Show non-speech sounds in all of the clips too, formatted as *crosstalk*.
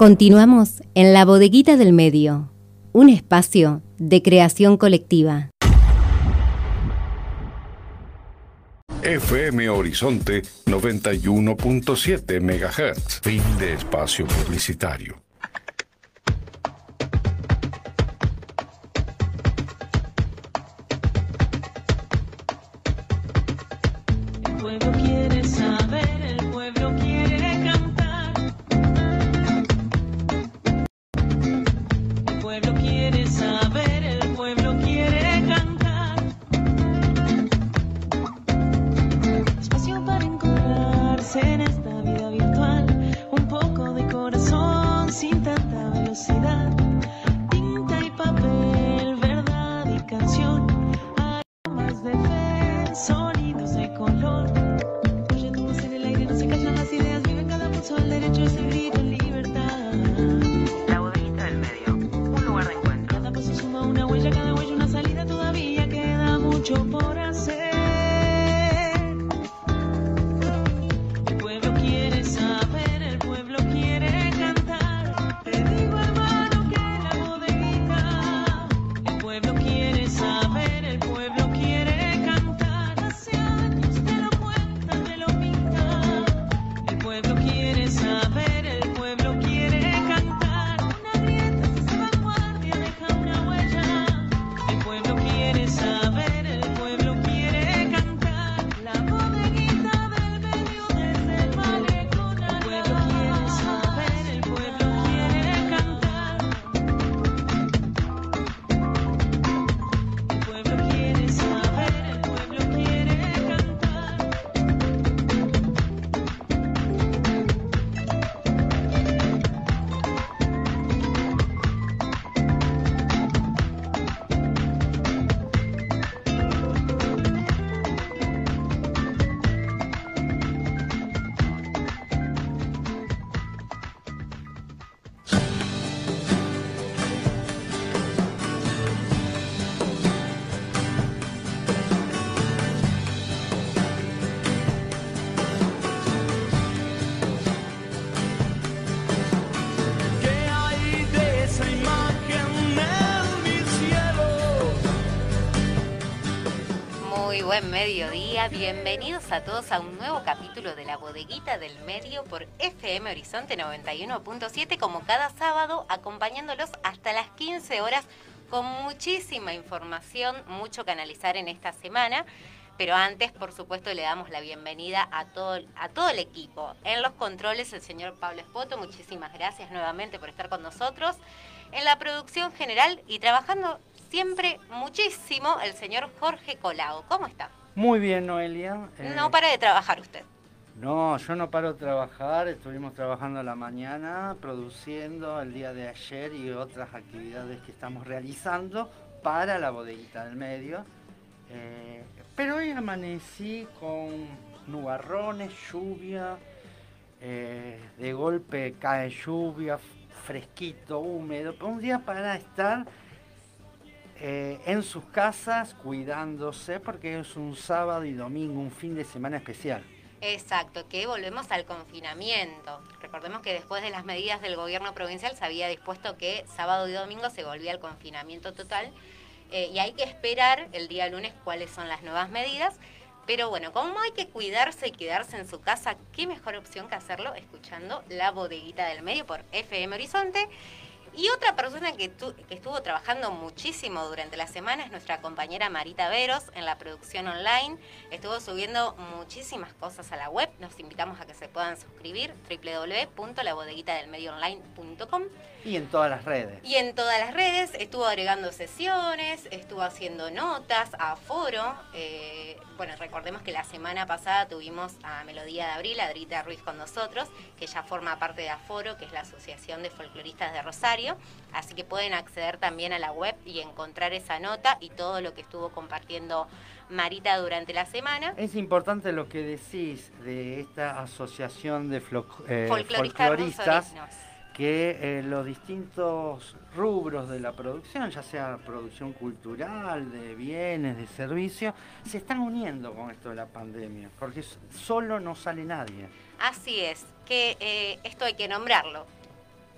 Continuamos en la bodeguita del medio, un espacio de creación colectiva. FM Horizonte 91.7 MHz. Fin de espacio publicitario. Mediodía, bienvenidos a todos a un nuevo capítulo de la bodeguita del medio por FM Horizonte 91.7 como cada sábado acompañándolos hasta las 15 horas con muchísima información, mucho que analizar en esta semana. Pero antes, por supuesto, le damos la bienvenida a todo, a todo el equipo. En los controles, el señor Pablo Espoto, muchísimas gracias nuevamente por estar con nosotros. En la producción general y trabajando siempre muchísimo el señor Jorge Colado. ¿Cómo está? Muy bien, Noelia. no eh, para de trabajar usted. No, yo no paro de trabajar. Estuvimos trabajando la mañana, produciendo el día de ayer y otras actividades que estamos realizando para la bodeguita del medio. Eh, pero hoy amanecí con nubarrones, lluvia, eh, de golpe cae lluvia, fresquito, húmedo. Un día para estar eh, en sus casas cuidándose porque es un sábado y domingo, un fin de semana especial. Exacto, que volvemos al confinamiento. Recordemos que después de las medidas del gobierno provincial se había dispuesto que sábado y domingo se volvía al confinamiento total eh, y hay que esperar el día lunes cuáles son las nuevas medidas. Pero bueno, como hay que cuidarse y quedarse en su casa, qué mejor opción que hacerlo escuchando la bodeguita del medio por FM Horizonte. Y otra persona que, que, estuvo trabajando muchísimo durante la semana es nuestra compañera Marita Veros en la producción online. Estuvo subiendo muchísimas cosas a la web. Nos invitamos a que se puedan suscribir www.labodeguitadelmedioonline.com. Y en todas las redes. Y en todas las redes. Estuvo agregando sesiones, estuvo haciendo notas a foro. Eh, bueno, recordemos que la semana pasada tuvimos a Melodía de Abril, Adrita Ruiz con nosotros, que ya forma parte de Aforo, que es la Asociación de Folcloristas de Rosario. Así que pueden acceder también a la web y encontrar esa nota y todo lo que estuvo compartiendo Marita durante la semana. Es importante lo que decís de esta asociación de eh, folcloristas que eh, los distintos rubros de la producción, ya sea producción cultural, de bienes, de servicios, se están uniendo con esto de la pandemia, porque solo no sale nadie. Así es, que eh, esto hay que nombrarlo.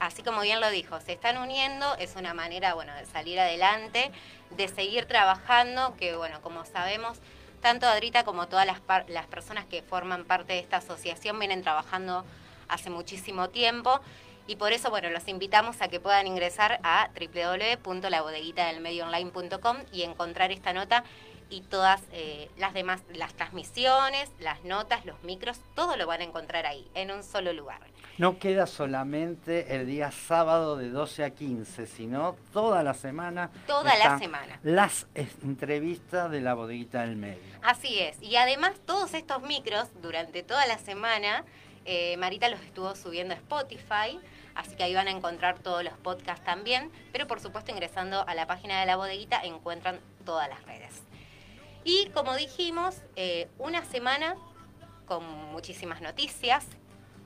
Así como bien lo dijo, se están uniendo, es una manera, bueno, de salir adelante, de seguir trabajando, que bueno, como sabemos, tanto Adrita como todas las, las personas que forman parte de esta asociación vienen trabajando hace muchísimo tiempo. Y por eso, bueno, los invitamos a que puedan ingresar a www.labodeguitadelmedioonline.com y encontrar esta nota y todas eh, las demás, las transmisiones, las notas, los micros, todo lo van a encontrar ahí, en un solo lugar. No queda solamente el día sábado de 12 a 15, sino toda la semana. Toda la semana. Las entrevistas de la bodeguita del medio. Así es. Y además todos estos micros, durante toda la semana, eh, Marita los estuvo subiendo a Spotify. Así que ahí van a encontrar todos los podcasts también. Pero por supuesto ingresando a la página de la bodeguita encuentran todas las redes. Y como dijimos, eh, una semana con muchísimas noticias,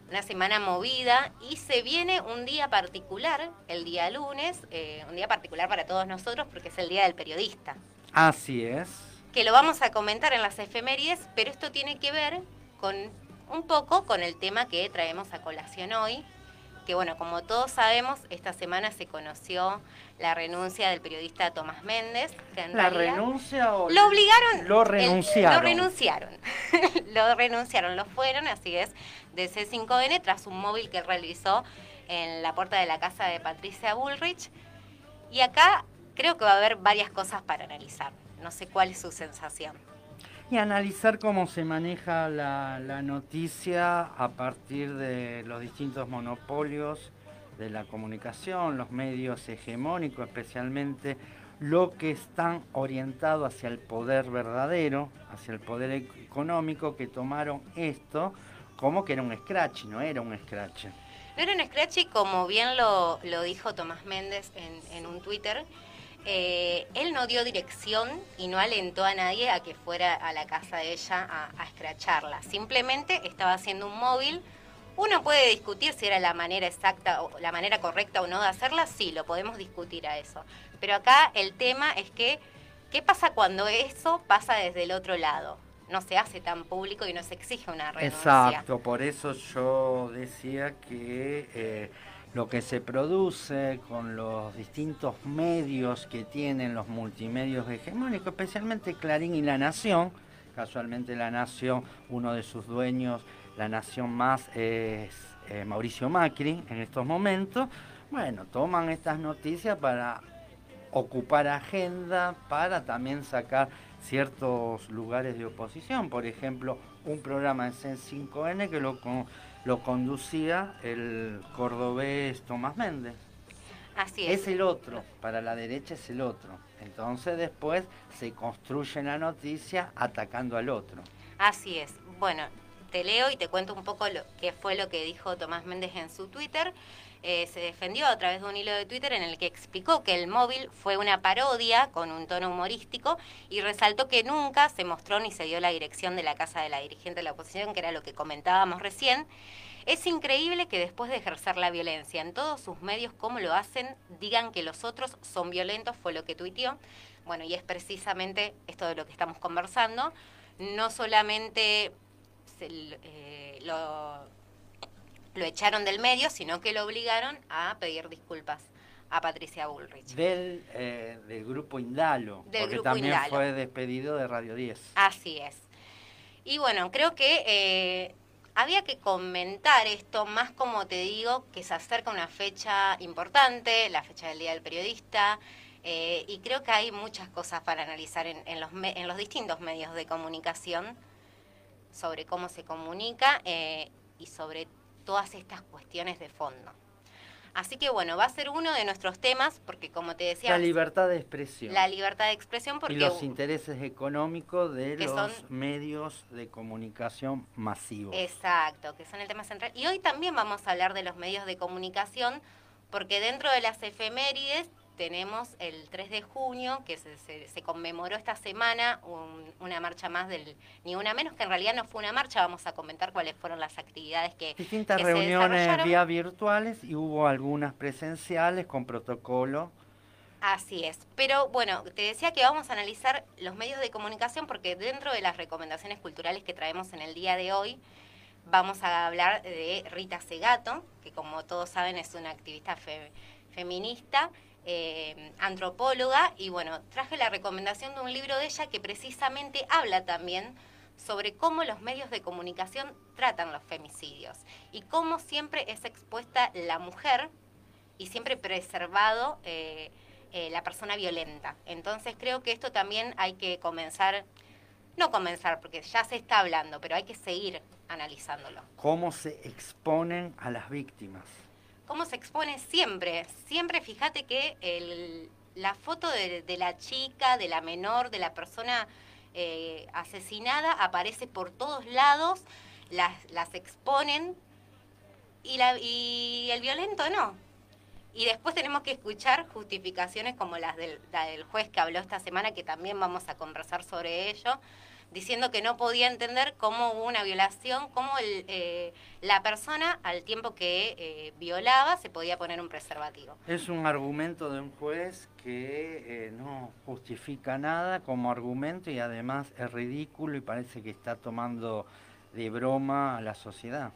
una semana movida y se viene un día particular, el día lunes, eh, un día particular para todos nosotros porque es el Día del Periodista. Así es. Que lo vamos a comentar en las efemérides, pero esto tiene que ver con un poco con el tema que traemos a colación hoy, que bueno, como todos sabemos, esta semana se conoció la renuncia del periodista Tomás Méndez. ¿La renuncia o lo obligaron? Lo renunciaron. lo renunciaron. *laughs* lo renunciaron, lo fueron, así es, de C5N tras un móvil que realizó en la puerta de la casa de Patricia Bullrich. Y acá creo que va a haber varias cosas para analizar. No sé cuál es su sensación y analizar cómo se maneja la, noticia a partir de los distintos monopolios de la comunicación, los medios hegemónicos, especialmente lo que están orientados hacia el poder verdadero, hacia el poder económico, que tomaron esto como que era un scratch, no era un scratch. No era un scratch y como bien lo, dijo Tomás Méndez en, en un Twitter, eh, él no dio dirección y no alentó a nadie a que fuera a la casa de ella a, escracharla. Simplemente estaba haciendo un móvil. Uno puede discutir si era la manera exacta o la manera correcta o no de hacerla, sí, lo podemos discutir a eso. Pero acá el tema es que, ¿qué pasa cuando eso pasa desde el otro lado? No se hace tan público y no se exige una renuncia. Exacto, por eso yo decía que eh, lo que se produce con los distintos medios que tienen los multimedios hegemónicos, especialmente Clarín y La Nación. Casualmente La Nación, uno de sus dueños, La Nación más es eh, Mauricio Macri en estos momentos. Bueno, toman estas noticias para ocupar agenda, para también sacar ciertos lugares de oposición. Por ejemplo, un programa de C5N que lo lo conducía el cordobés Tomás Méndez. Así es. Es el otro, para la derecha es el otro. Entonces después se construye la noticia atacando al otro. Así es. Bueno, te leo y te cuento un poco lo, qué fue lo que dijo Tomás Méndez en su Twitter. Eh, se defendió a través de un hilo de Twitter en el que explicó que el móvil fue una parodia con un tono humorístico y resaltó que nunca se mostró ni se dio la dirección de la casa de la dirigente de la oposición, que era lo que comentábamos recién. Es increíble que después de ejercer la violencia en todos sus medios, como lo hacen, digan que los otros son violentos, fue lo que tuiteó. Bueno, y es precisamente esto de lo que estamos conversando. No solamente eh, lo lo echaron del medio, sino que lo obligaron a pedir disculpas a Patricia Bullrich. Del, eh, del grupo Indalo, porque también fue despedido de Radio 10. Así es. Y bueno, creo que eh, había que comentar esto, más como te digo, que se acerca una fecha importante, la fecha del Día del Periodista, eh, y creo que hay muchas cosas para analizar en, en, los, en los distintos medios de comunicación sobre cómo se comunica y sobre todas estas cuestiones de fondo. Así que bueno, va a ser uno de nuestros temas, porque como te decía... La libertad de expresión. La libertad de expresión porque... Y los intereses económicos de los medios de comunicación masivos. Exacto, que son el tema central. Y hoy también vamos a hablar de los medios de comunicación, porque dentro de las efemérides tenemos el 3 de junio, que se, conmemoró esta semana una marcha más del Ni Una Menos, que en realidad no fue una marcha, vamos a comentar cuáles fueron las actividades que... Distintas reuniones vía virtuales y hubo algunas presenciales con protocolo. Así es, pero bueno, te decía que vamos a analizar los medios de comunicación porque dentro de las recomendaciones culturales que traemos en el día de hoy, Vamos a hablar de Rita Segato, que como todos saben es una activista feminista, eh, antropóloga, y bueno, traje la recomendación de un libro de ella que precisamente habla también sobre cómo los medios de comunicación tratan los femicidios y cómo siempre es expuesta la mujer y siempre preservado eh, eh, la persona violenta. Entonces creo que esto también hay que comenzar, no comenzar porque ya se está hablando, pero hay que seguir analizándolo. ¿Cómo se exponen a las víctimas? ¿Cómo se expone siempre? Siempre fíjate que el, la foto de, la chica, de la menor, de la persona eh, asesinada aparece por todos lados, las, las exponen y, la, y el violento no. Y después tenemos que escuchar justificaciones como las del, la del juez que habló esta semana, que también vamos a conversar sobre ello, diciendo que no podía entender cómo hubo una violación, cómo el, eh, la persona al tiempo que eh, violaba se podía poner un preservativo. Es un argumento de un juez que eh, no justifica nada como argumento y además es ridículo y parece que está tomando de broma a la sociedad.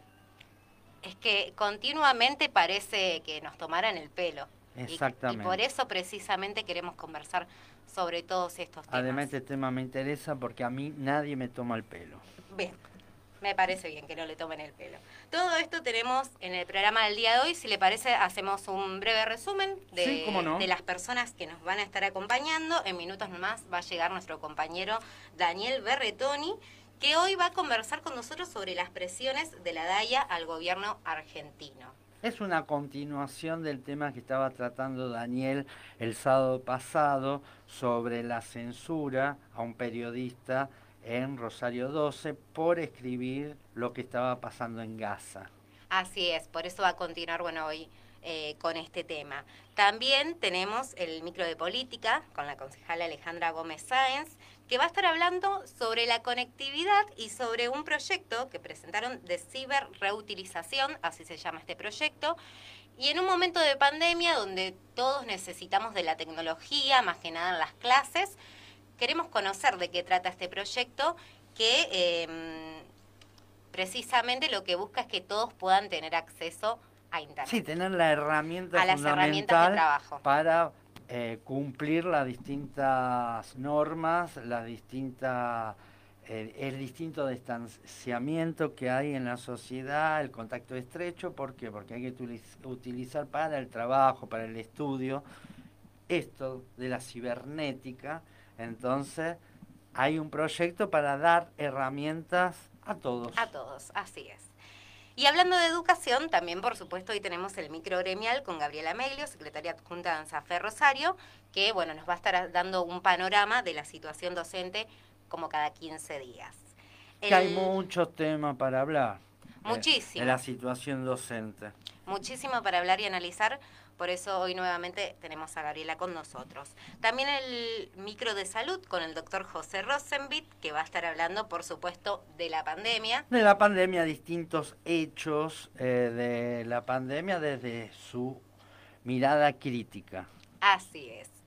Es que continuamente parece que nos tomaran el pelo. Exactamente. Y, y por eso precisamente queremos conversar sobre todos estos temas. Además este tema me interesa porque a mí nadie me toma el pelo. Bien, me parece bien que no le tomen el pelo. Todo esto tenemos en el programa del día de hoy. Si le parece, hacemos un breve resumen de, Sí, cómo no. de las personas que nos van a estar acompañando. En minutos más va a llegar nuestro compañero Daniel Berretoni, que hoy va a conversar con nosotros sobre las presiones de la DAIA al gobierno argentino. Es una continuación del tema que estaba tratando Daniel el sábado pasado sobre la censura a un periodista en Rosario 12 por escribir lo que estaba pasando en Gaza. Así es, por eso va a continuar, bueno, hoy eh, con este tema. También tenemos el micro de política con la concejala Alejandra Gómez Sáenz, que va a estar hablando sobre la conectividad y sobre un proyecto que presentaron de ciberreutilización, así se llama este proyecto. Y en un momento de pandemia donde todos necesitamos de la tecnología, más que nada en las clases, queremos conocer de qué trata este proyecto que eh, precisamente lo que busca es que todos puedan tener acceso a Internet. Sí, tener la herramienta A las herramientas de fundamental trabajo. para eh, cumplir las distintas normas, las distintas eh, el distinto distanciamiento que hay en la sociedad, el contacto estrecho, ¿por qué? Porque hay que utiliz- utilizar para el trabajo, para el estudio, esto de la cibernética, entonces hay un proyecto para dar herramientas a todos. A todos, así es. Y hablando de educación, también por supuesto hoy tenemos el micro gremial con Gabriela Meglio, secretaria adjunta de ANSAFE Rosario, que bueno, nos va a estar dando un panorama de la situación docente como cada 15 días. Que hay muchos temas para hablar. eh, Muchísimo. De la situación docente. muchísimo para hablar y analizar, por eso hoy nuevamente tenemos a Gabriela con nosotros. También el micro de salud con el doctor José Rosenbit, que va a estar hablando, por supuesto, de la pandemia. De la pandemia, distintos hechos eh, de la pandemia desde su mirada crítica. Así es.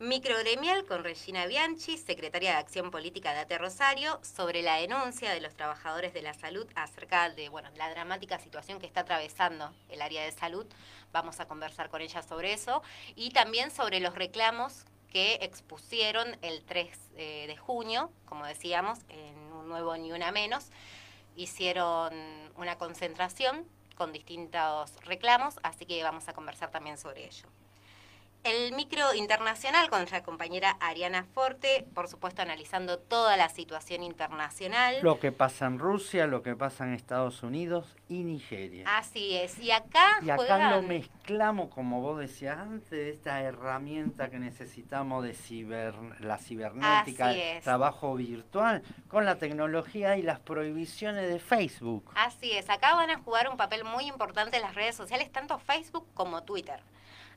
Microgremial con Regina Bianchi, secretaria de Acción Política de ATE Rosario, sobre la denuncia de los trabajadores de la salud acerca de bueno, la dramática situación que está atravesando el área de salud. Vamos a conversar con ella sobre eso. Y también sobre los reclamos que expusieron el 3 eh, de junio, como decíamos, en un nuevo Ni Una Menos. Hicieron una concentración con distintos reclamos, así que vamos a conversar también sobre ello. El micro internacional con nuestra compañera Ariana Forte, por supuesto analizando toda la situación internacional. Lo que pasa en Rusia, lo que pasa en Estados Unidos y Nigeria. Así es. Y acá, Y acá juegan- lo mezclamos, como vos decías antes, de esta herramienta que necesitamos de ciber, la cibernética, el trabajo virtual, con la tecnología y las prohibiciones de Facebook. Así es, acá van a jugar un papel muy importante en las redes sociales, tanto Facebook como Twitter.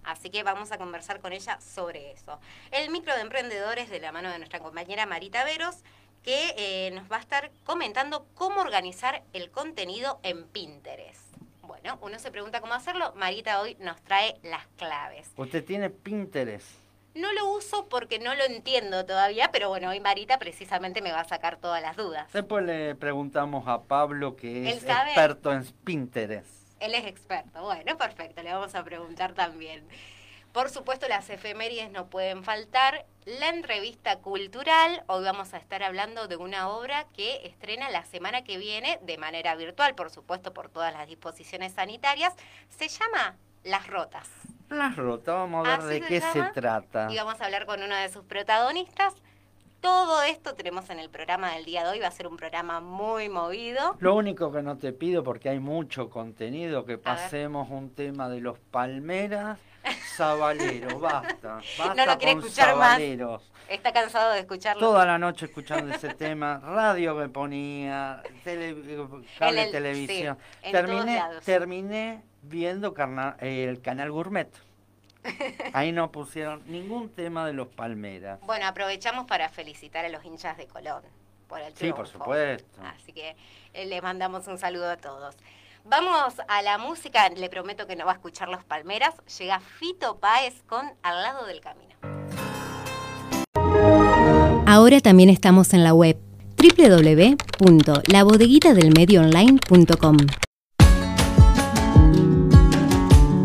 Así que vamos a conversar con ella sobre eso. El micro de emprendedores de la mano de nuestra compañera Marita Veros, que eh, nos va a estar comentando cómo organizar el contenido en Pinterest. Bueno, uno se pregunta cómo hacerlo. Marita hoy nos trae las claves. Usted tiene Pinterest. No lo uso porque no lo entiendo todavía, pero bueno, hoy Marita precisamente me va a sacar todas las dudas. Después le preguntamos a Pablo, que es experto en Pinterest. Él es experto. Bueno, perfecto, le vamos a preguntar también. Por supuesto, las efemérides no pueden faltar. La entrevista cultural, hoy vamos a estar hablando de una obra que estrena la semana que viene de manera virtual, por supuesto, por todas las disposiciones sanitarias. Se llama Las Rotas. Las rotas, vamos a ver ¿Así de se qué llama? se trata. Y vamos a hablar con uno de sus protagonistas. Todo esto tenemos en el programa del día de hoy. Va a ser un programa muy movido. Lo único que no te pido, porque hay mucho contenido, que pasemos un tema de los palmeras, Zabalero, basta. *laughs* Basta No lo quiere con escuchar más. Zabaleros. Está cansado de escucharlo. Toda la noche escuchando ese *laughs* tema, radio que ponía, tele- cable el- televisión. sí, terminé, terminé viendo carna- eh, el canal Gourmet. *laughs* Ahí no pusieron ningún tema de los palmeras. Bueno, aprovechamos para felicitar a los hinchas de Colón por el Sí, por triunfo. supuesto. Así que eh, les mandamos un saludo a todos. Vamos a la música, le prometo que no va a escuchar los palmeras. Llega Fito Páez con Al lado del camino. Ahora también estamos en la web www.labodeguitadelmedioonline.com.